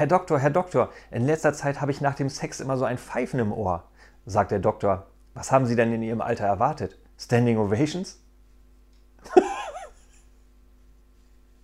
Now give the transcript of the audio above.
Herr Doktor, Herr Doktor, in letzter Zeit habe ich nach dem Sex immer so ein Pfeifen im Ohr, sagt der Doktor. Was haben Sie denn in Ihrem Alter erwartet? Standing Ovations?